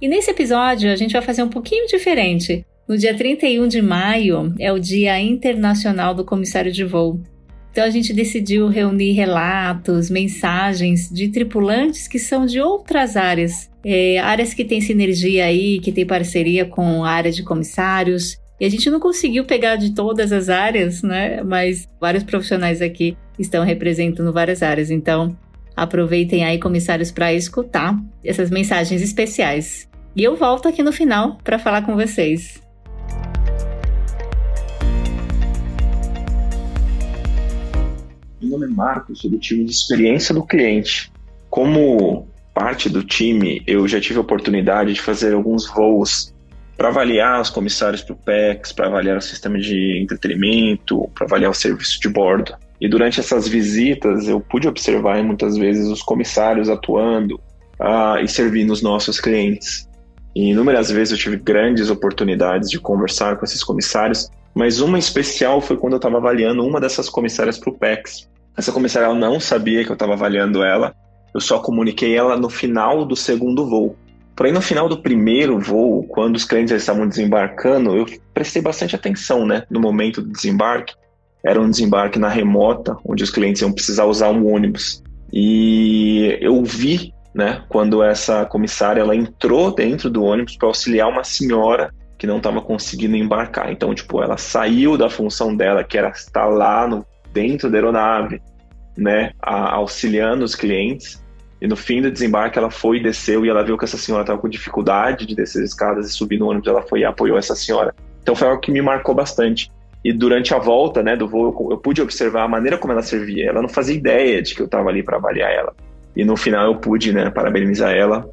E nesse episódio a gente vai fazer um pouquinho diferente. No dia 31 de maio é o Dia Internacional do Comissário de Voo. Então a gente decidiu reunir relatos, mensagens de tripulantes que são de outras áreas, é, áreas que têm sinergia aí, que têm parceria com a área de comissários. E a gente não conseguiu pegar de todas as áreas, né? Mas vários profissionais aqui estão representando várias áreas. Então aproveitem aí, comissários, para escutar essas mensagens especiais. E eu volto aqui no final para falar com vocês. Meu nome é Marcos, sou do time de experiência do cliente. Como parte do time, eu já tive a oportunidade de fazer alguns voos para avaliar os comissários para o PEX, para avaliar o sistema de entretenimento, para avaliar o serviço de bordo. E durante essas visitas, eu pude observar muitas vezes os comissários atuando ah, e servindo os nossos clientes. E inúmeras vezes eu tive grandes oportunidades de conversar com esses comissários, mas uma especial foi quando eu estava avaliando uma dessas comissárias para o PEX. Essa comissária não sabia que eu estava avaliando ela, eu só comuniquei ela no final do segundo voo. Porém, no final do primeiro voo, quando os clientes estavam desembarcando, eu prestei bastante atenção né, no momento do desembarque. Era um desembarque na remota, onde os clientes iam precisar usar um ônibus. E eu vi né? Quando essa comissária ela entrou dentro do ônibus para auxiliar uma senhora que não estava conseguindo embarcar. Então, tipo, ela saiu da função dela, que era estar lá no, dentro da aeronave, né, a, auxiliando os clientes. E no fim do desembarque, ela foi e desceu e ela viu que essa senhora estava com dificuldade de descer as escadas e subir no ônibus. Ela foi e apoiou essa senhora. Então, foi algo que me marcou bastante. E durante a volta, né, do voo, eu, eu pude observar a maneira como ela servia. Ela não fazia ideia de que eu estava ali para avaliar ela. E no final eu pude né, parabenizar ela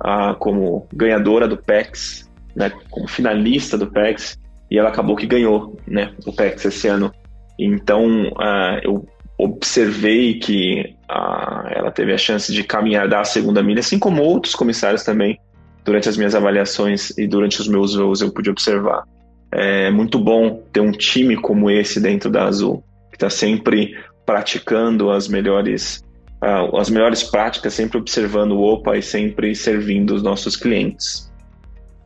ah, como ganhadora do PEX, né, como finalista do PEX, e ela acabou que ganhou né, o PEX esse ano. Então ah, eu observei que ah, ela teve a chance de caminhar da segunda milha, assim como outros comissários também, durante as minhas avaliações e durante os meus voos eu pude observar. É muito bom ter um time como esse dentro da Azul, que está sempre praticando as melhores uh, as melhores práticas, sempre observando o OPA e sempre servindo os nossos clientes.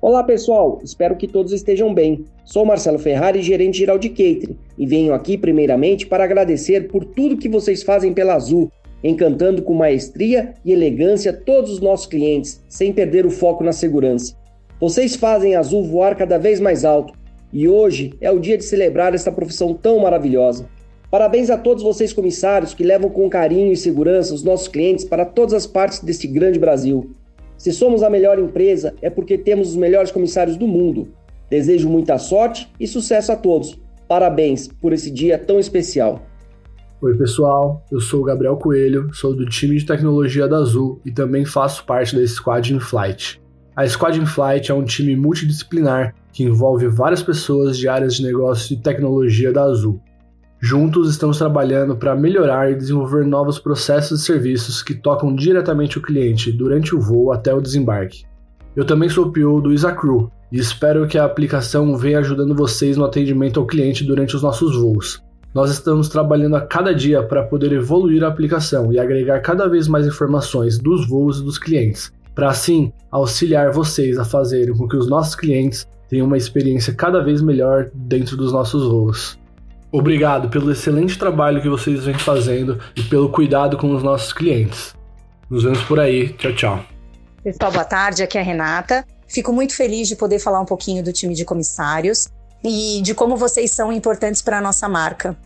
Olá pessoal, espero que todos estejam bem. Sou Marcelo Ferrari, gerente geral de Catering, e venho aqui primeiramente para agradecer por tudo que vocês fazem pela Azul, encantando com maestria e elegância todos os nossos clientes, sem perder o foco na segurança. Vocês fazem a Azul voar cada vez mais alto, e hoje é o dia de celebrar esta profissão tão maravilhosa. Parabéns a todos vocês, comissários, que levam com carinho e segurança os nossos clientes para todas as partes deste grande Brasil. Se somos a melhor empresa, é porque temos os melhores comissários do mundo. Desejo muita sorte e sucesso a todos. Parabéns por esse dia tão especial. Oi, pessoal. Eu sou o Gabriel Coelho, sou do time de tecnologia da Azul e também faço parte da Squad in Flight. A Squad in Flight é um time multidisciplinar que envolve várias pessoas de áreas de negócio e tecnologia da Azul. Juntos estamos trabalhando para melhorar e desenvolver novos processos e serviços que tocam diretamente o cliente durante o voo até o desembarque. Eu também sou PO do Isacrew e espero que a aplicação venha ajudando vocês no atendimento ao cliente durante os nossos voos. Nós estamos trabalhando a cada dia para poder evoluir a aplicação e agregar cada vez mais informações dos voos e dos clientes, para assim auxiliar vocês a fazerem com que os nossos clientes tenham uma experiência cada vez melhor dentro dos nossos voos. Obrigado pelo excelente trabalho que vocês vêm fazendo e pelo cuidado com os nossos clientes. Nos vemos por aí. Tchau, tchau. Pessoal, boa tarde. Aqui é a Renata. Fico muito feliz de poder falar um pouquinho do time de comissários e de como vocês são importantes para a nossa marca.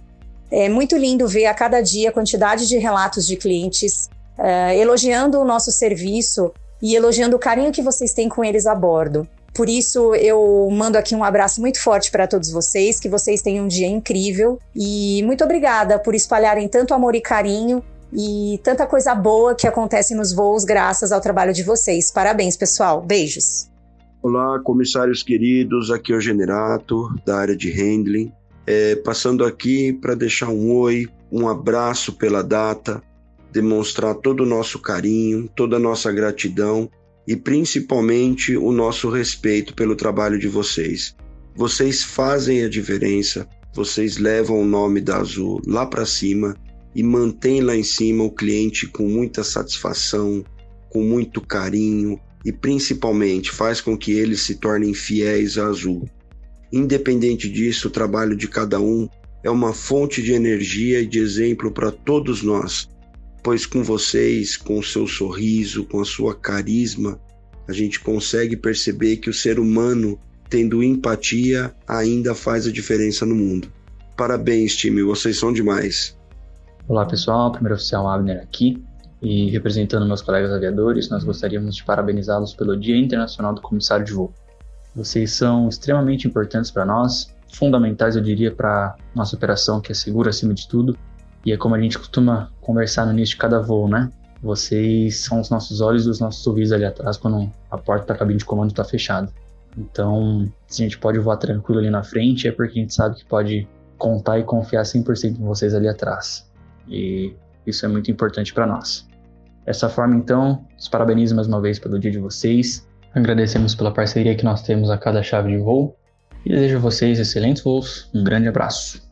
É muito lindo ver a cada dia a quantidade de relatos de clientes uh, elogiando o nosso serviço e elogiando o carinho que vocês têm com eles a bordo. Por isso, eu mando aqui um abraço muito forte para todos vocês, que vocês tenham um dia incrível e muito obrigada por espalharem tanto amor e carinho e tanta coisa boa que acontece nos voos graças ao trabalho de vocês. Parabéns, pessoal. Beijos. Olá, comissários queridos, aqui é o Generato, da área de handling. É, passando aqui para deixar um oi, um abraço pela data, demonstrar todo o nosso carinho, toda a nossa gratidão e principalmente o nosso respeito pelo trabalho de vocês. Vocês fazem a diferença, vocês levam o nome da Azul lá para cima e mantêm lá em cima o cliente com muita satisfação, com muito carinho e principalmente faz com que eles se tornem fiéis à Azul. Independente disso, o trabalho de cada um é uma fonte de energia e de exemplo para todos nós, pois com vocês, com o seu sorriso, com a sua carisma, a gente consegue perceber que o ser humano, tendo empatia, ainda faz a diferença no mundo. Parabéns, time, vocês são demais. Olá pessoal, primeiro oficial Abner aqui e representando meus colegas aviadores, nós gostaríamos de parabenizá-los pelo Dia Internacional do Comissário de Voo. Vocês são extremamente importantes para nós, fundamentais, eu diria, para nossa operação, que é segura acima de tudo. E é como a gente costuma conversar no início de cada voo, né? Vocês são os nossos olhos e os nossos ouvidos ali atrás quando a porta da cabine de comando está fechada. Então, se a gente pode voar tranquilo ali na frente, é porque a gente sabe que pode contar e confiar 100% em vocês ali atrás. E isso é muito importante para nós. Dessa forma, então, os parabenizo mais uma vez pelo dia de vocês. Agradecemos pela parceria que nós temos a cada chave de voo e desejo a vocês excelentes voos. Um grande abraço.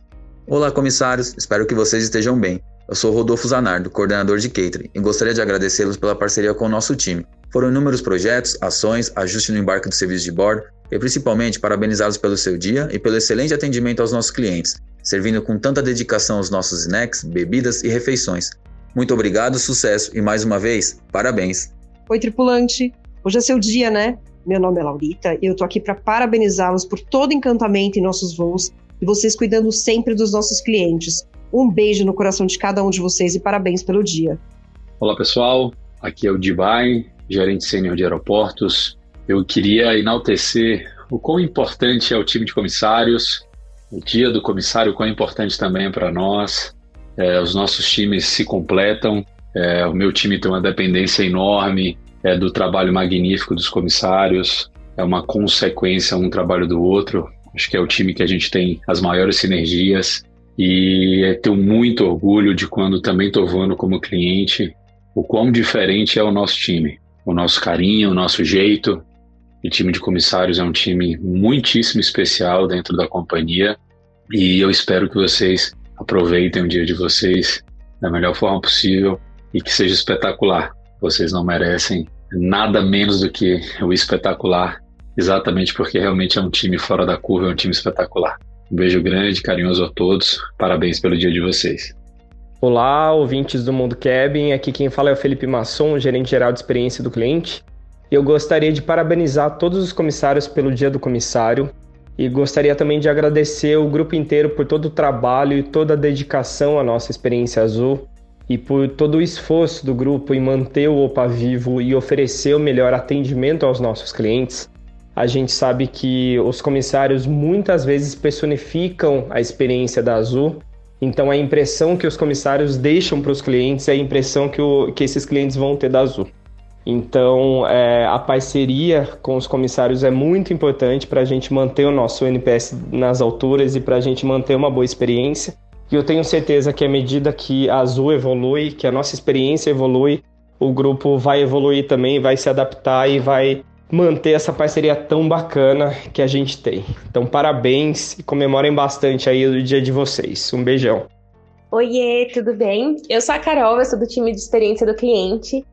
Olá, comissários. Espero que vocês estejam bem. Eu sou Rodolfo Zanardo, coordenador de catering, e gostaria de agradecê-los pela parceria com o nosso time. Foram inúmeros projetos, ações, ajuste no embarque do serviço de bordo e principalmente parabenizá-los pelo seu dia e pelo excelente atendimento aos nossos clientes, servindo com tanta dedicação os nossos snacks, bebidas e refeições. Muito obrigado, sucesso e mais uma vez, parabéns. Oi, tripulante. Hoje é seu dia, né? Meu nome é Laurita e eu tô aqui para parabenizá-los por todo encantamento em nossos voos e vocês cuidando sempre dos nossos clientes. Um beijo no coração de cada um de vocês e parabéns pelo dia. Olá, pessoal. Aqui é o Dibai, gerente sênior de aeroportos. Eu queria enaltecer o quão importante é o time de comissários, o dia do comissário, o quão importante também é para nós. É, os nossos times se completam. É, o meu time tem uma dependência enorme é, do trabalho magnífico dos comissários, é uma consequência um trabalho do outro. Acho que é o time que a gente tem as maiores sinergias e tenho muito orgulho de quando também estou voando como cliente, o quão diferente é o nosso time, o nosso carinho, o nosso jeito. O time de comissários é um time muitíssimo especial dentro da companhia e eu espero que vocês aproveitem o dia de vocês da melhor forma possível e que seja espetacular. Vocês não merecem nada menos do que o espetacular, exatamente porque realmente é um time fora da curva, é um time espetacular. Um beijo grande, carinhoso a todos. Parabéns pelo dia de vocês. Olá, ouvintes do Mundo Cabin. Aqui quem fala é o Felipe Masson, gerente geral de experiência do cliente. Eu gostaria de parabenizar todos os comissários pelo Dia do Comissário e gostaria também de agradecer o grupo inteiro por todo o trabalho e toda a dedicação à nossa experiência azul e por todo o esforço do grupo em manter o OPA vivo e oferecer o melhor atendimento aos nossos clientes. A gente sabe que os comissários muitas vezes personificam a experiência da Azul, então a impressão que os comissários deixam para os clientes é a impressão que, o, que esses clientes vão ter da Azul. Então, é, a parceria com os comissários é muito importante para a gente manter o nosso NPS nas alturas e para a gente manter uma boa experiência. E eu tenho certeza que à medida que a Azul evolui, que a nossa experiência evolui, o grupo vai evoluir também, vai se adaptar e vai manter essa parceria tão bacana que a gente tem. Então, parabéns e comemorem bastante aí o dia de vocês. Um beijão. Oiê, tudo bem? Eu sou a Carol, eu sou do time de experiência do cliente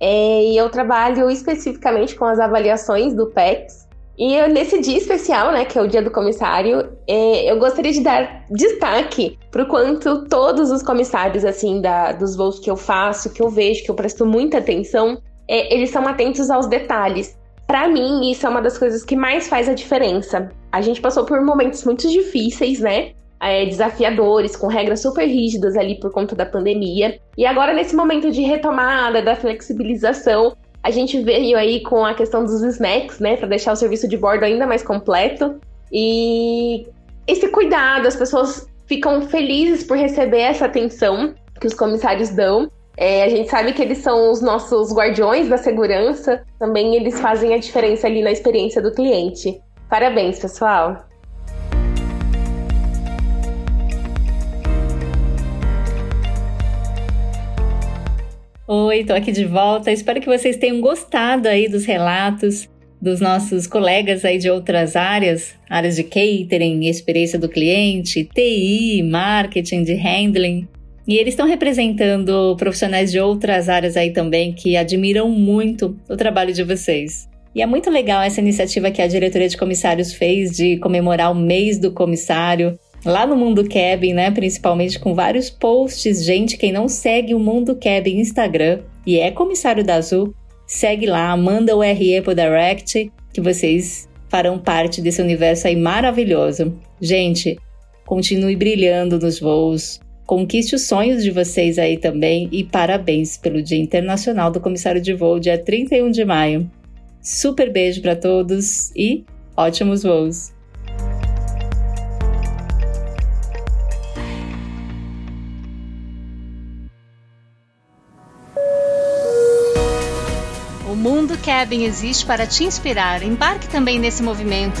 é, e eu trabalho especificamente com as avaliações do PEX e eu, nesse dia especial, né, que é o dia do comissário, é, eu gostaria de dar destaque para o quanto todos os comissários, assim, da, dos voos que eu faço, que eu vejo, que eu presto muita atenção, é, eles são atentos aos detalhes. Para mim, isso é uma das coisas que mais faz a diferença. A gente passou por momentos muito difíceis, né? É, desafiadores, com regras super rígidas ali por conta da pandemia. E agora, nesse momento de retomada, da flexibilização, a gente veio aí com a questão dos snacks, né, para deixar o serviço de bordo ainda mais completo. E esse cuidado, as pessoas ficam felizes por receber essa atenção que os comissários dão. É, a gente sabe que eles são os nossos guardiões da segurança, também eles fazem a diferença ali na experiência do cliente. Parabéns, pessoal! Oi, tô aqui de volta. Espero que vocês tenham gostado aí dos relatos dos nossos colegas aí de outras áreas, áreas de catering, experiência do cliente, TI, marketing, de handling. E eles estão representando profissionais de outras áreas aí também que admiram muito o trabalho de vocês. E é muito legal essa iniciativa que a diretoria de comissários fez de comemorar o mês do comissário lá no Mundo Cabin, né? Principalmente com vários posts. Gente, quem não segue o Mundo Cabin Instagram e é comissário da Azul, segue lá, manda o RE pro direct que vocês farão parte desse universo aí maravilhoso. Gente, continue brilhando nos voos, Conquiste os sonhos de vocês aí também e parabéns pelo Dia Internacional do Comissário de Voo, dia 31 de maio. Super beijo para todos e ótimos voos! O Mundo Cabin existe para te inspirar. Embarque também nesse movimento